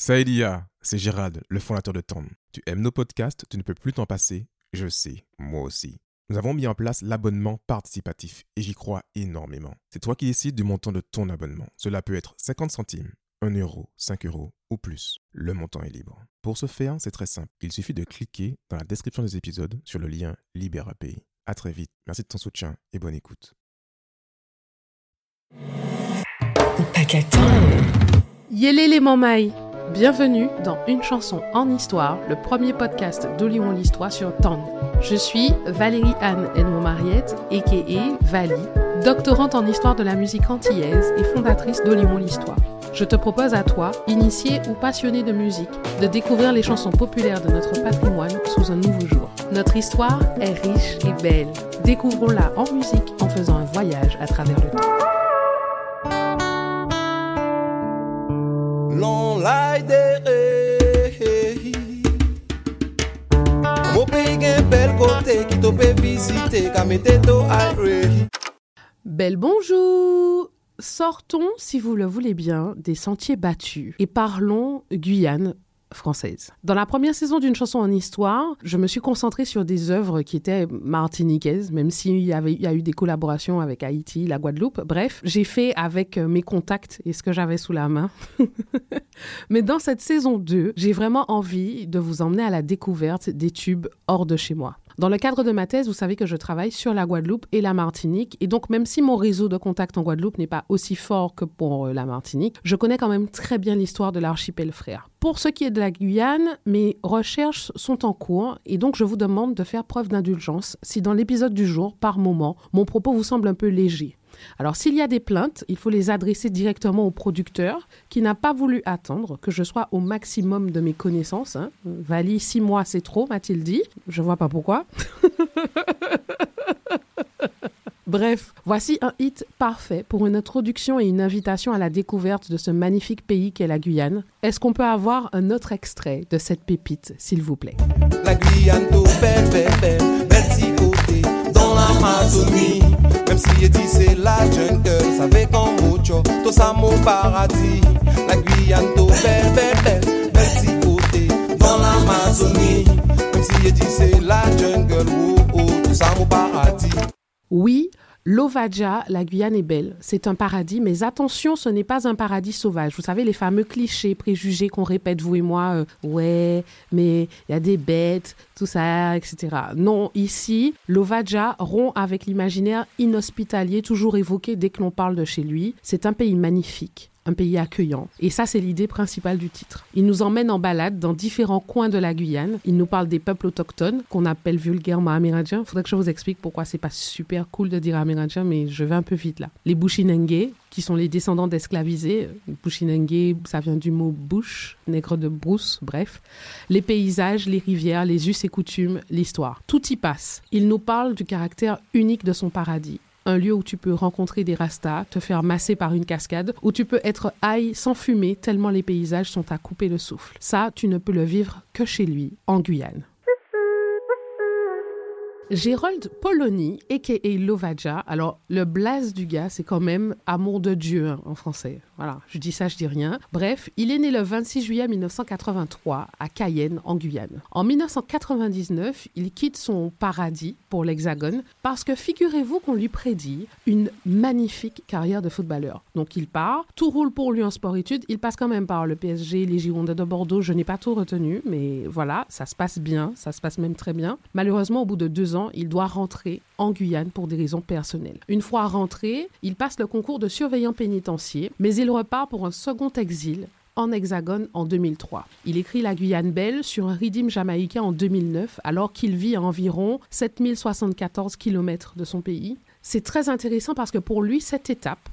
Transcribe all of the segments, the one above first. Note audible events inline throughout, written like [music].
Saïdia, c'est Gérald, le fondateur de Tom. Tu aimes nos podcasts, tu ne peux plus t'en passer Je sais, moi aussi. Nous avons mis en place l'abonnement participatif et j'y crois énormément. C'est toi qui décides du montant de ton abonnement. Cela peut être 50 centimes, 1 euro, 5 euros ou plus. Le montant est libre. Pour ce faire, c'est très simple. Il suffit de cliquer dans la description des épisodes sur le lien LibéraPay. À très vite. Merci de ton soutien et bonne écoute. Yélé les mamailles Bienvenue dans Une chanson en histoire, le premier podcast d'Olion l'Histoire sur Tang. Je suis Valérie Anne Edmond Mariette, a.k.a. Vali, doctorante en histoire de la musique antillaise et fondatrice d'Olion l'Histoire. Je te propose à toi, initié ou passionné de musique, de découvrir les chansons populaires de notre patrimoine sous un nouveau jour. Notre histoire est riche et belle. Découvrons-la en musique en faisant un voyage à travers le temps. Belle bonjour. Sortons, si vous le voulez bien, des sentiers battus. Et parlons Guyane Dans la première saison d'une chanson en histoire, je me suis concentrée sur des œuvres qui étaient martiniquaises, même s'il y, y a eu des collaborations avec Haïti, la Guadeloupe. Bref, j'ai fait avec euh, mes contacts et ce que j'avais sous la main. [laughs] Mais dans cette saison 2, j'ai vraiment envie de vous emmener à la découverte des tubes hors de chez moi. Dans le cadre de ma thèse, vous savez que je travaille sur la Guadeloupe et la Martinique. Et donc, même si mon réseau de contacts en Guadeloupe n'est pas aussi fort que pour euh, la Martinique, je connais quand même très bien l'histoire de l'archipel frère. Pour ce qui est de la Guyane, mes recherches sont en cours et donc je vous demande de faire preuve d'indulgence si dans l'épisode du jour, par moment, mon propos vous semble un peu léger. Alors s'il y a des plaintes, il faut les adresser directement au producteur qui n'a pas voulu attendre que je sois au maximum de mes connaissances. Hein. Vali, six mois, c'est trop, m'a-t-il dit. Je vois pas pourquoi. [laughs] Bref, voici un hit parfait pour une introduction et une invitation à la découverte de ce magnifique pays qu'est la Guyane. Est-ce qu'on peut avoir un autre extrait de cette pépite, s'il vous plaît? La Guyane, l'Amazonie. Si la jungle, ça fait comme mucho, tout ça mon paradis. La Guyane, tout belle, belle, belle, belle si côté, dans l'Amazonie. Même si dit c'est la jungle, oh, oh, tout ça mon paradis. Oui, L'Ovadia, la Guyane est belle, c'est un paradis, mais attention, ce n'est pas un paradis sauvage. Vous savez, les fameux clichés, préjugés qu'on répète, vous et moi, euh, ouais, mais il y a des bêtes, tout ça, etc. Non, ici, l'Ovadia rompt avec l'imaginaire inhospitalier toujours évoqué dès que l'on parle de chez lui. C'est un pays magnifique un pays accueillant. Et ça, c'est l'idée principale du titre. Il nous emmène en balade dans différents coins de la Guyane. Il nous parle des peuples autochtones qu'on appelle vulgairement amérindiens. Faudrait que je vous explique pourquoi c'est pas super cool de dire amérindien, mais je vais un peu vite là. Les Bushinengue, qui sont les descendants d'esclavisés. Bushinengue, ça vient du mot bush, nègre de brousse, bref. Les paysages, les rivières, les us et coutumes, l'histoire. Tout y passe. Il nous parle du caractère unique de son paradis un lieu où tu peux rencontrer des rastas, te faire masser par une cascade, où tu peux être high sans fumer tellement les paysages sont à couper le souffle. Ça, tu ne peux le vivre que chez lui, en Guyane. Gérald Polony, a.k.a. Lovaja. Alors, le blaze du gars, c'est quand même amour de Dieu hein, en français. Voilà, je dis ça, je dis rien. Bref, il est né le 26 juillet 1983 à Cayenne, en Guyane. En 1999, il quitte son paradis pour l'Hexagone parce que figurez-vous qu'on lui prédit une magnifique carrière de footballeur. Donc, il part, tout roule pour lui en sport-études. Il passe quand même par le PSG, les Girondins de Bordeaux. Je n'ai pas tout retenu, mais voilà, ça se passe bien, ça se passe même très bien. Malheureusement, au bout de deux ans, il doit rentrer en Guyane pour des raisons personnelles. Une fois rentré, il passe le concours de surveillant pénitentiaire, mais il repart pour un second exil en Hexagone en 2003. Il écrit La Guyane Belle sur un rythme jamaïcain en 2009, alors qu'il vit à environ 7074 km de son pays. C'est très intéressant parce que pour lui, cette étape,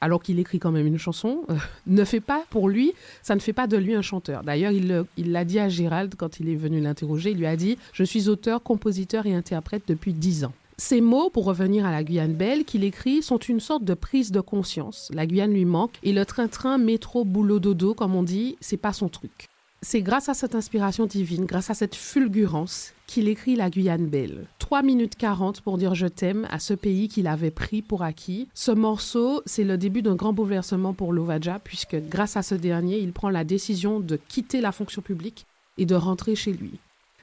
alors qu'il écrit quand même une chanson, euh, [laughs] ne fait pas pour lui, ça ne fait pas de lui un chanteur. D'ailleurs, il l'a dit à Gérald quand il est venu l'interroger, il lui a dit Je suis auteur, compositeur et interprète depuis dix ans. Ces mots, pour revenir à la Guyane belle, qu'il écrit, sont une sorte de prise de conscience. La Guyane lui manque et le train-train métro boulot dodo, comme on dit, c'est pas son truc. C'est grâce à cette inspiration divine, grâce à cette fulgurance, qu'il écrit La Guyane Belle. 3 minutes 40 pour dire je t'aime à ce pays qu'il avait pris pour acquis. Ce morceau, c'est le début d'un grand bouleversement pour Lovaja, puisque grâce à ce dernier, il prend la décision de quitter la fonction publique et de rentrer chez lui.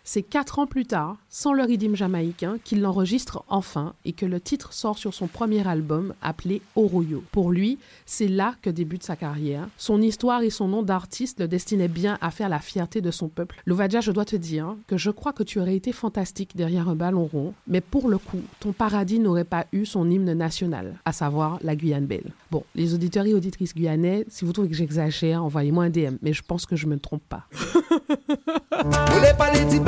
C'est quatre ans plus tard, sans le rythme jamaïcain, qu'il l'enregistre enfin et que le titre sort sur son premier album appelé Oroyo. Pour lui, c'est là que débute sa carrière. Son histoire et son nom d'artiste le destinaient bien à faire la fierté de son peuple. Lovadia, je dois te dire que je crois que tu aurais été fantastique derrière un ballon rond, mais pour le coup, ton paradis n'aurait pas eu son hymne national, à savoir la Guyane Belle. Bon, les auditeurs et auditrices guyanais, si vous trouvez que j'exagère, envoyez-moi un DM, mais je pense que je me trompe pas.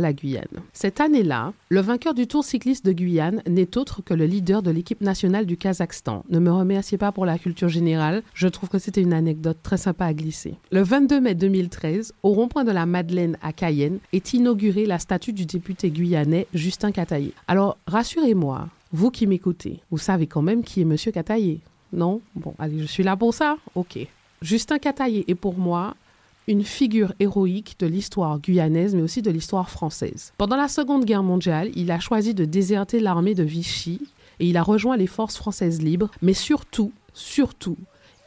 la Guyane. Cette année-là, le vainqueur du Tour cycliste de Guyane n'est autre que le leader de l'équipe nationale du Kazakhstan. Ne me remerciez pas pour la culture générale, je trouve que c'était une anecdote très sympa à glisser. Le 22 mai 2013, au rond-point de la Madeleine à Cayenne, est inaugurée la statue du député guyanais Justin Cataillé. Alors, rassurez-moi, vous qui m'écoutez, vous savez quand même qui est Monsieur Cataillé Non? Bon, allez, je suis là pour ça Ok. Justin Cataillé est pour moi une figure héroïque de l'histoire guyanaise, mais aussi de l'histoire française. Pendant la Seconde Guerre mondiale, il a choisi de déserter l'armée de Vichy et il a rejoint les forces françaises libres, mais surtout, surtout,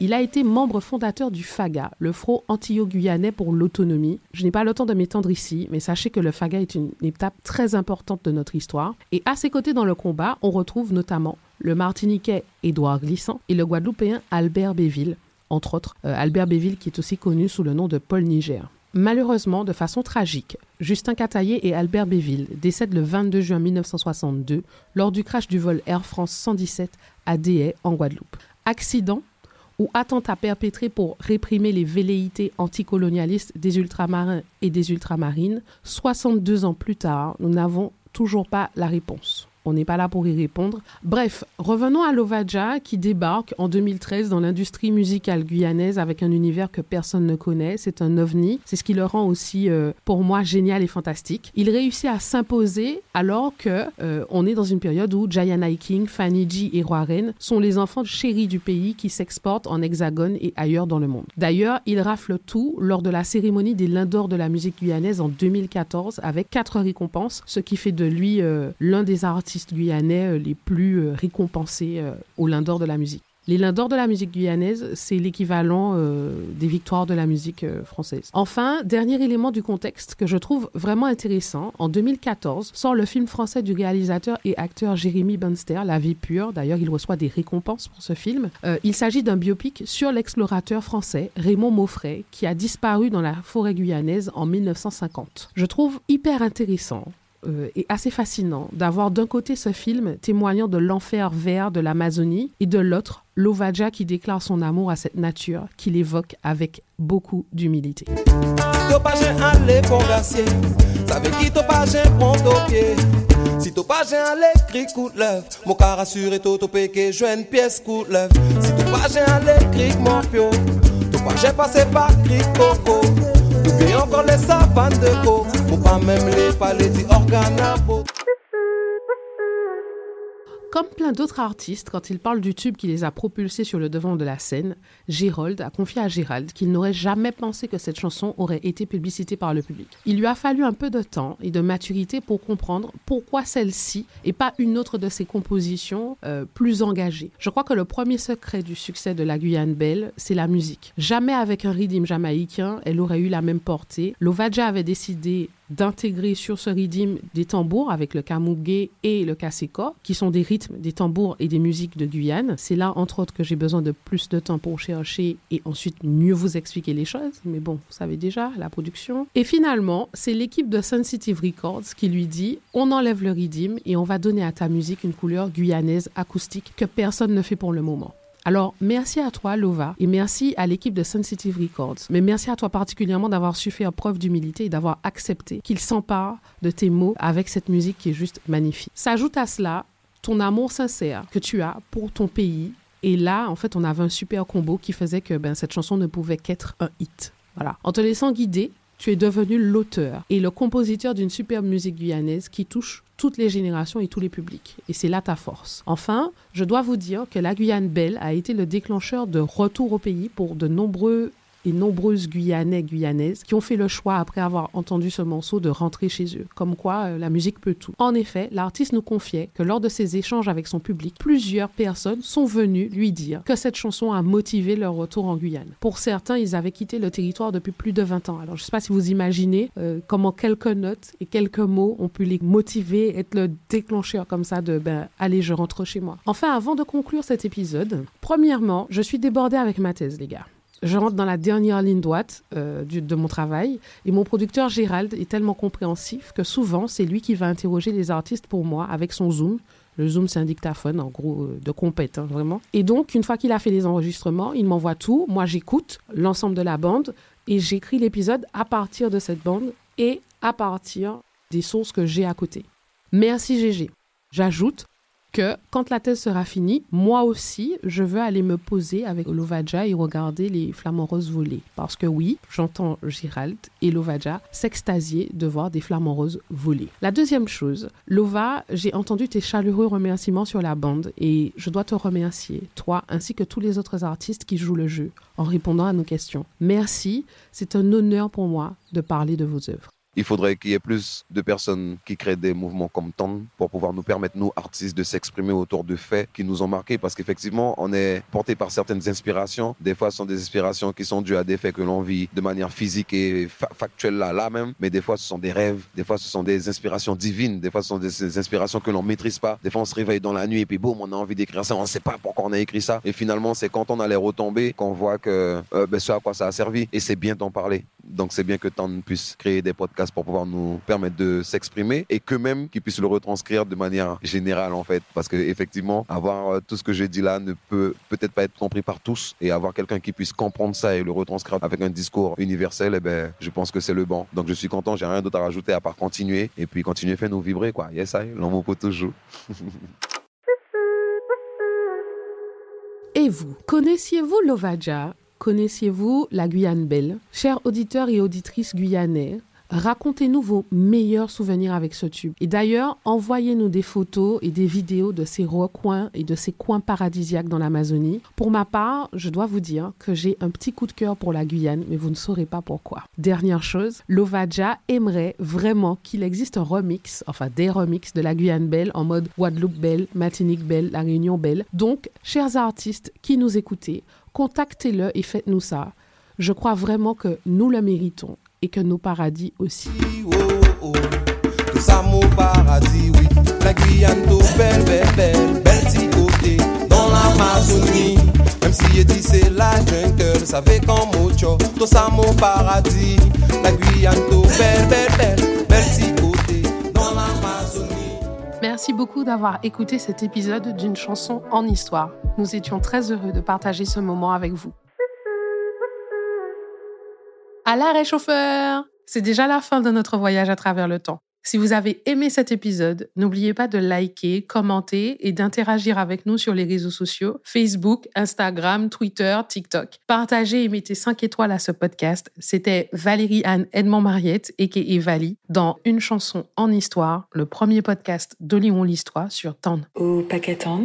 il a été membre fondateur du FAGA, le Front antillo-guyanais pour l'autonomie. Je n'ai pas le temps de m'étendre ici, mais sachez que le FAGA est une étape très importante de notre histoire. Et à ses côtés dans le combat, on retrouve notamment le Martiniquais Édouard Glissant et le Guadeloupéen Albert Béville, entre autres euh, Albert Béville qui est aussi connu sous le nom de Paul Niger. Malheureusement, de façon tragique, Justin Cataillé et Albert Béville décèdent le 22 juin 1962 lors du crash du vol Air France 117 à Déhay en Guadeloupe. Accident ou attentat perpétré pour réprimer les velléités anticolonialistes des ultramarins et des ultramarines, 62 ans plus tard, nous n'avons toujours pas la réponse. On n'est pas là pour y répondre. Bref, revenons à Lovaja qui débarque en 2013 dans l'industrie musicale guyanaise avec un univers que personne ne connaît. C'est un ovni. C'est ce qui le rend aussi, euh, pour moi, génial et fantastique. Il réussit à s'imposer alors que euh, on est dans une période où Jayana King, Fanny G et Roaren sont les enfants chéris du pays qui s'exportent en hexagone et ailleurs dans le monde. D'ailleurs, il rafle tout lors de la cérémonie des Lindors de la musique guyanaise en 2014 avec quatre récompenses, ce qui fait de lui euh, l'un des artistes guyanais euh, les plus euh, récompensés euh, au Lindor de la musique. Les Lindors de la musique guyanaise, c'est l'équivalent des victoires de la musique française. Enfin, dernier élément du contexte que je trouve vraiment intéressant, en 2014 sort le film français du réalisateur et acteur Jérémy Bunster, La vie pure. D'ailleurs, il reçoit des récompenses pour ce film. il s'agit d'un biopic sur l'explorateur français Raymond Maufray, qui a disparu dans la forêt guyanaise en 1950. Je trouve hyper intéressant euh, est assez fascinant d'avoir d'un côté ce film témoignant de l'enfer vert de l'Amazonie et de l'autre Lovaja qui déclare son amour à cette nature qu'il évoque avec beaucoup d'humilité. Si to pas j'ai un l'écrit coup de l'œuf, mon car assuré to to que je une pièce coup de l'œuf. Si to pas j'ai un l'écrit mon pio, to pas j'ai passé par cri coco. Oubliez encore les savanes de go, Comme plein d'autres artistes, quand ils parlent du tube qui les a propulsés sur le devant de la scène, Gérold a confié à Gérald qu'il n'aurait jamais pensé que cette chanson aurait été publicitée par le public. Il lui a fallu un peu de temps et de maturité pour comprendre pourquoi celle-ci et pas une autre de ses compositions euh, plus engagées. Je crois que le premier secret du succès de la Guyane Belle, c'est la musique. Jamais avec un rythme jamaïcain, elle aurait eu la même portée. Lovaja avait décidé d'intégrer sur ce rythme des tambours avec le kamougué et le kaseko, qui sont des rythmes, des tambours et des musiques de Guyane. C'est là, entre autres, que j'ai besoin de plus de temps pour chercher et ensuite mieux vous expliquer les choses. Mais bon, vous savez déjà, la production. Et finalement, c'est l'équipe de Sensitive Records qui lui dit on enlève le rythme et on va donner à ta musique une couleur guyanaise acoustique que personne ne fait pour le moment. Alors, merci à toi, Lova, et merci à l'équipe de Sensitive Records. Mais merci à toi particulièrement d'avoir su faire preuve d'humilité et d'avoir accepté qu'il s'empare de tes mots avec cette musique qui est juste magnifique. S'ajoute à cela ton amour sincère que tu as pour ton pays. Et là, en fait, on avait un super combo qui faisait que ben, cette chanson ne pouvait qu'être un hit. Voilà. En te laissant guider, tu es devenu l'auteur et le compositeur d'une superbe musique guyanaise qui touche toutes les générations et tous les publics. Et c'est là ta force. Enfin, je dois vous dire que la Guyane Belle a été le déclencheur de retour au pays pour de nombreux et nombreuses Guyanais, Guyanaises qui ont fait le choix, après avoir entendu ce morceau, de rentrer chez eux. Comme quoi, euh, la musique peut tout. En effet, l'artiste nous confiait que lors de ses échanges avec son public, plusieurs personnes sont venues lui dire que cette chanson a motivé leur retour en Guyane. Pour certains, ils avaient quitté le territoire depuis plus de 20 ans. Alors, je ne sais pas si vous imaginez euh, comment quelques notes et quelques mots ont pu les motiver, être le déclencheur comme ça de ben, allez, je rentre chez moi. Enfin, avant de conclure cet épisode, premièrement, je suis débordée avec ma thèse, les gars je rentre dans la dernière ligne droite euh, de mon travail et mon producteur Gérald est tellement compréhensif que souvent c'est lui qui va interroger les artistes pour moi avec son Zoom. Le Zoom, c'est un dictaphone, en gros, euh, de compète, hein, vraiment. Et donc, une fois qu'il a fait les enregistrements, il m'envoie tout. Moi, j'écoute l'ensemble de la bande et j'écris l'épisode à partir de cette bande et à partir des sources que j'ai à côté. Merci GG. J'ajoute que quand la thèse sera finie, moi aussi, je veux aller me poser avec Lovadja et regarder les flamants roses voler. Parce que oui, j'entends Gérald et Lovadja s'extasier de voir des flamants roses voler. La deuxième chose, Lova, j'ai entendu tes chaleureux remerciements sur la bande et je dois te remercier, toi ainsi que tous les autres artistes qui jouent le jeu, en répondant à nos questions. Merci, c'est un honneur pour moi de parler de vos œuvres. Il faudrait qu'il y ait plus de personnes qui créent des mouvements comme TAN pour pouvoir nous permettre, nous, artistes, de s'exprimer autour de faits qui nous ont marqués parce qu'effectivement, on est porté par certaines inspirations. Des fois, ce sont des inspirations qui sont dues à des faits que l'on vit de manière physique et factuelle là, là même. Mais des fois, ce sont des rêves. Des fois, ce sont des inspirations divines. Des fois, ce sont des, inspirations que l'on maîtrise pas. Des fois, on se réveille dans la nuit et puis boum, on a envie d'écrire ça. On ne sait pas pourquoi on a écrit ça. Et finalement, c'est quand on a les retombées qu'on voit que euh, ben, ce à quoi ça a servi. Et c'est bien d'en parler. Donc, c'est bien que TAN puisse créer des podcasts pour pouvoir nous permettre de s'exprimer et que même qu'ils puissent le retranscrire de manière générale en fait. Parce que effectivement, avoir euh, tout ce que j'ai dit là ne peut peut-être pas être compris par tous et avoir quelqu'un qui puisse comprendre ça et le retranscrire avec un discours universel, eh ben, je pense que c'est le bon. Donc je suis content, j'ai rien d'autre à rajouter à part continuer et puis continuer à faire nous vibrer quoi. Yes, I, l'homme peut toujours. [laughs] Et vous, connaissiez-vous Lovaja? Connaissiez-vous la Guyane Belle? Chers auditeurs et auditrices guyanais, Racontez-nous vos meilleurs souvenirs avec ce tube. Et d'ailleurs, envoyez-nous des photos et des vidéos de ces recoins et de ces coins paradisiaques dans l'Amazonie. Pour ma part, je dois vous dire que j'ai un petit coup de cœur pour la Guyane, mais vous ne saurez pas pourquoi. Dernière chose, Lovaja aimerait vraiment qu'il existe un remix, enfin des remixes de la Guyane Belle en mode Guadeloupe Belle, Martinique Belle, La Réunion Belle. Donc, chers artistes qui nous écoutez, contactez-le et faites-nous ça. Je crois vraiment que nous le méritons et que nos paradis aussi. Oh, oh. Merci beaucoup d'avoir écouté cet épisode d'une chanson en histoire. Nous étions très heureux de partager ce moment avec vous. À l'arrêt chauffeur C'est déjà la fin de notre voyage à travers le temps. Si vous avez aimé cet épisode, n'oubliez pas de liker, commenter et d'interagir avec nous sur les réseaux sociaux Facebook, Instagram, Twitter, TikTok. Partagez et mettez 5 étoiles à ce podcast. C'était Valérie Anne Edmond Mariette, et Vali, dans Une chanson en histoire, le premier podcast d'Olion l'Histoire sur TAN. Au paquet TAN